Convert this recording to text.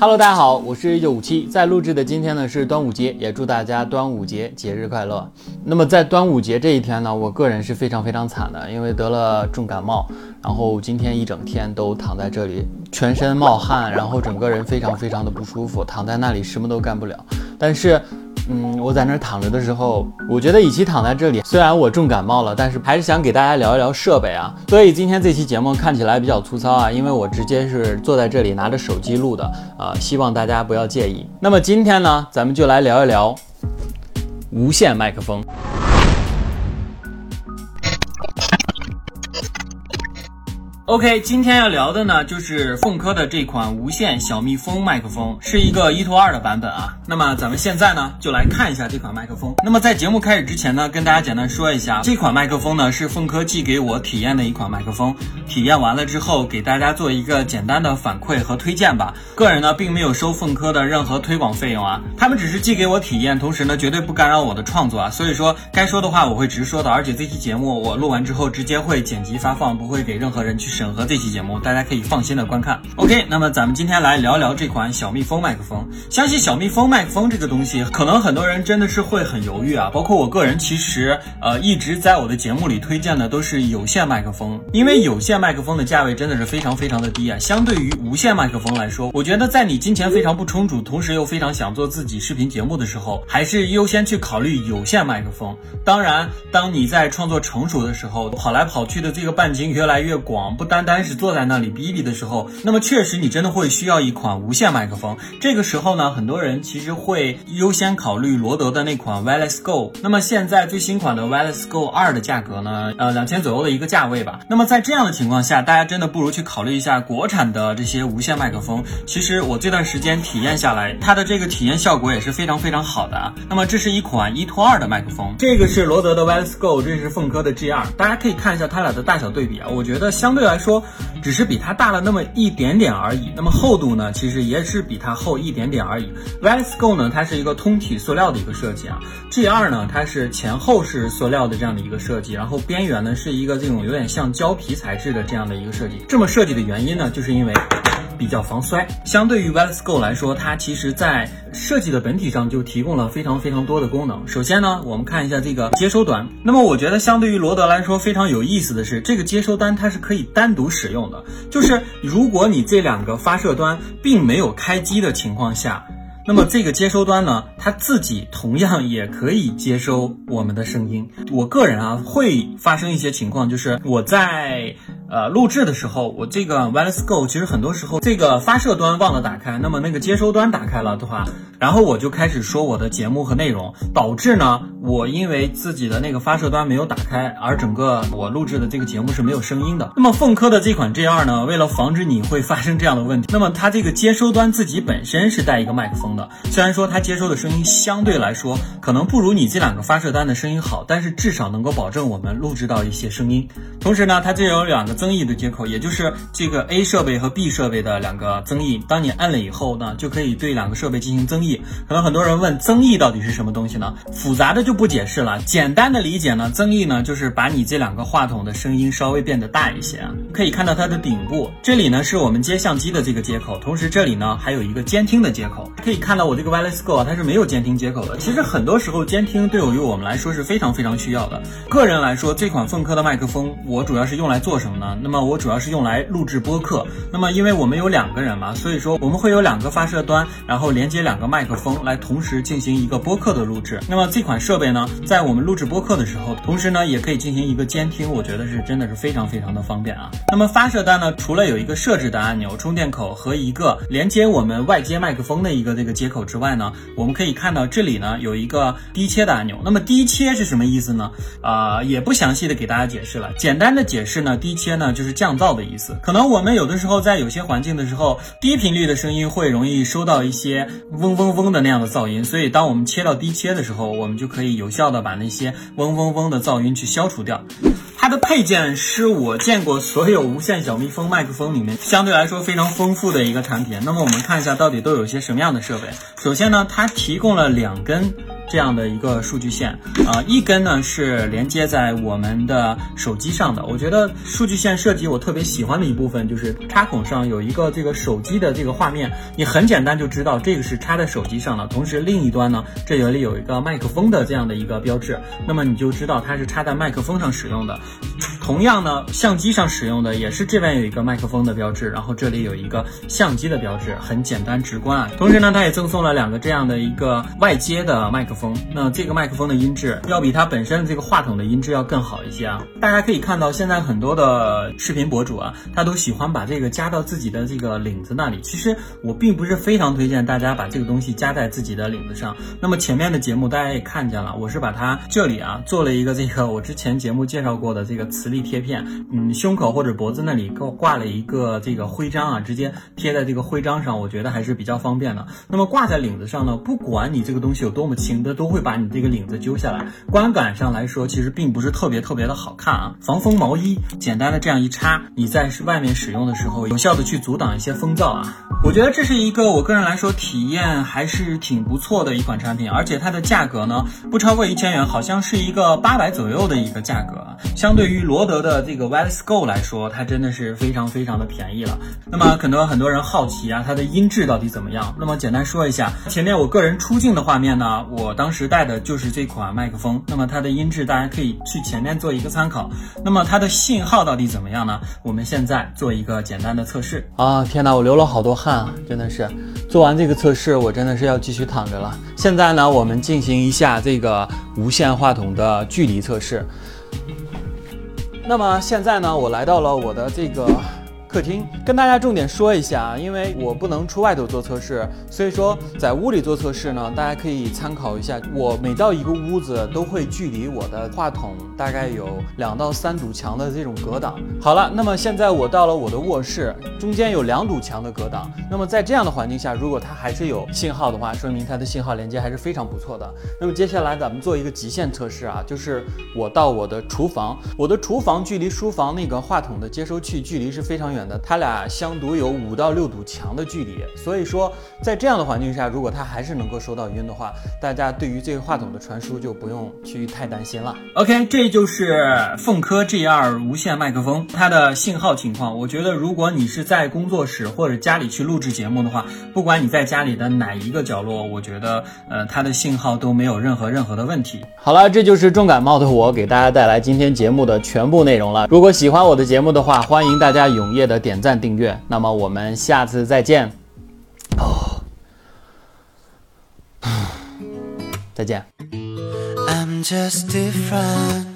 Hello，大家好，我是一九五七，在录制的今天呢是端午节，也祝大家端午节节日快乐。那么在端午节这一天呢，我个人是非常非常惨的，因为得了重感冒，然后今天一整天都躺在这里，全身冒汗，然后整个人非常非常的不舒服，躺在那里什么都干不了。但是。嗯，我在那儿躺着的时候，我觉得与其躺在这里，虽然我重感冒了，但是还是想给大家聊一聊设备啊。所以今天这期节目看起来比较粗糙啊，因为我直接是坐在这里拿着手机录的，啊，希望大家不要介意。那么今天呢，咱们就来聊一聊无线麦克风。OK，今天要聊的呢，就是凤科的这款无线小蜜蜂麦克风，是一个一拖二的版本啊。那么咱们现在呢，就来看一下这款麦克风。那么在节目开始之前呢，跟大家简单说一下，这款麦克风呢是凤科寄给我体验的一款麦克风。体验完了之后，给大家做一个简单的反馈和推荐吧。个人呢，并没有收凤科的任何推广费用啊，他们只是寄给我体验，同时呢，绝对不干扰我的创作啊。所以说，该说的话我会直说的，而且这期节目我录完之后直接会剪辑发放，不会给任何人去。审核这期节目，大家可以放心的观看。OK，那么咱们今天来聊聊这款小蜜蜂麦克风。相信小蜜蜂麦克风这个东西，可能很多人真的是会很犹豫啊。包括我个人，其实呃一直在我的节目里推荐的都是有线麦克风，因为有线麦克风的价位真的是非常非常的低啊。相对于无线麦克风来说，我觉得在你金钱非常不充足，同时又非常想做自己视频节目的时候，还是优先去考虑有线麦克风。当然，当你在创作成熟的时候，跑来跑去的这个半径越来越广，不。单单是坐在那里哔哔的时候，那么确实你真的会需要一款无线麦克风。这个时候呢，很多人其实会优先考虑罗德的那款 Wireless Go。那么现在最新款的 Wireless Go 二的价格呢，呃，两千左右的一个价位吧。那么在这样的情况下，大家真的不如去考虑一下国产的这些无线麦克风。其实我这段时间体验下来，它的这个体验效果也是非常非常好的啊。那么这是一款一拖二的麦克风，这个是罗德的 Wireless Go，这是凤科的 G 二。大家可以看一下它俩的大小对比啊，我觉得相对来说，只是比它大了那么一点点而已。那么厚度呢，其实也是比它厚一点点而已。Vicego 呢，它是一个通体塑料的一个设计啊。G 二呢，它是前后是塑料的这样的一个设计，然后边缘呢是一个这种有点像胶皮材质的这样的一个设计。这么设计的原因呢，就是因为。比较防摔，相对于 Wireless Go 来说，它其实在设计的本体上就提供了非常非常多的功能。首先呢，我们看一下这个接收端。那么我觉得相对于罗德来说非常有意思的是，这个接收端它是可以单独使用的。就是如果你这两个发射端并没有开机的情况下。那么这个接收端呢，它自己同样也可以接收我们的声音。我个人啊，会发生一些情况，就是我在呃录制的时候，我这个 Wireless Go 其实很多时候这个发射端忘了打开，那么那个接收端打开了的话，然后我就开始说我的节目和内容，导致呢，我因为自己的那个发射端没有打开，而整个我录制的这个节目是没有声音的。那么凤科的这款 G 二呢，为了防止你会发生这样的问题，那么它这个接收端自己本身是带一个麦克风的。虽然说它接收的声音相对来说可能不如你这两个发射端的声音好，但是至少能够保证我们录制到一些声音。同时呢，它这有两个增益的接口，也就是这个 A 设备和 B 设备的两个增益。当你按了以后呢，就可以对两个设备进行增益。可能很多人问增益到底是什么东西呢？复杂的就不解释了，简单的理解呢，增益呢就是把你这两个话筒的声音稍微变得大一些啊。可以看到它的顶部这里呢是我们接相机的这个接口，同时这里呢还有一个监听的接口，可以。看到我这个 Wireless Go 啊，它是没有监听接口的。其实很多时候监听对于我们来说是非常非常需要的。个人来说，这款凤科的麦克风我主要是用来做什么呢？那么我主要是用来录制播客。那么因为我们有两个人嘛，所以说我们会有两个发射端，然后连接两个麦克风来同时进行一个播客的录制。那么这款设备呢，在我们录制播客的时候，同时呢也可以进行一个监听，我觉得是真的是非常非常的方便啊。那么发射端呢，除了有一个设置的按钮、充电口和一个连接我们外接麦克风的一个这个。接口之外呢，我们可以看到这里呢有一个低切的按钮。那么低切是什么意思呢？啊，也不详细的给大家解释了。简单的解释呢，低切呢就是降噪的意思。可能我们有的时候在有些环境的时候，低频率的声音会容易收到一些嗡嗡嗡的那样的噪音，所以当我们切到低切的时候，我们就可以有效的把那些嗡嗡嗡的噪音去消除掉。它的配件是我见过所有无线小蜜蜂麦克风里面相对来说非常丰富的一个产品。那么我们看一下到底都有一些什么样的设备。首先呢，它提供了两根。这样的一个数据线，啊，一根呢是连接在我们的手机上的。我觉得数据线设计我特别喜欢的一部分就是插孔上有一个这个手机的这个画面，你很简单就知道这个是插在手机上的。同时另一端呢，这里有一个麦克风的这样的一个标志，那么你就知道它是插在麦克风上使用的。同样呢，相机上使用的也是这边有一个麦克风的标志，然后这里有一个相机的标志，很简单直观啊。同时呢，它也赠送了两个这样的一个外接的麦克风。那这个麦克风的音质要比它本身的这个话筒的音质要更好一些啊。大家可以看到，现在很多的视频博主啊，他都喜欢把这个加到自己的这个领子那里。其实我并不是非常推荐大家把这个东西加在自己的领子上。那么前面的节目大家也看见了，我是把它这里啊做了一个这个我之前节目介绍过的这个磁力。贴片，嗯，胸口或者脖子那里给我挂了一个这个徽章啊，直接贴在这个徽章上，我觉得还是比较方便的。那么挂在领子上呢，不管你这个东西有多么轻，它都会把你这个领子揪下来，观感上来说其实并不是特别特别的好看啊。防风毛衣，简单的这样一插，你在外面使用的时候，有效的去阻挡一些风噪啊。我觉得这是一个我个人来说体验还是挺不错的一款产品，而且它的价格呢不超过一千元，好像是一个八百左右的一个价格，相对对于罗。德的这个 Wireless Go 来说，它真的是非常非常的便宜了。那么可能很多人好奇啊，它的音质到底怎么样？那么简单说一下，前面我个人出镜的画面呢，我当时带的就是这款麦克风。那么它的音质大家可以去前面做一个参考。那么它的信号到底怎么样呢？我们现在做一个简单的测试啊！天哪，我流了好多汗啊，真的是。做完这个测试，我真的是要继续躺着了。现在呢，我们进行一下这个无线话筒的距离测试。那么现在呢，我来到了我的这个。客厅跟大家重点说一下啊，因为我不能出外头做测试，所以说在屋里做测试呢，大家可以参考一下。我每到一个屋子都会距离我的话筒大概有两到三堵墙的这种隔挡。好了，那么现在我到了我的卧室，中间有两堵墙的隔挡。那么在这样的环境下，如果它还是有信号的话，说明它的信号连接还是非常不错的。那么接下来咱们做一个极限测试啊，就是我到我的厨房，我的厨房距离书房那个话筒的接收器距离是非常远。它俩相堵有五到六堵墙的距离，所以说在这样的环境下，如果它还是能够收到音的话，大家对于这个话筒的传输就不用去太担心了。OK，这就是凤科 G2 无线麦克风它的信号情况。我觉得如果你是在工作室或者家里去录制节目的话，不管你在家里的哪一个角落，我觉得呃它的信号都没有任何任何的问题。好了，这就是重感冒的我给大家带来今天节目的全部内容了。如果喜欢我的节目的话，欢迎大家踊跃的。点赞订阅，那么我们下次再见。哦，再见。I'm just different.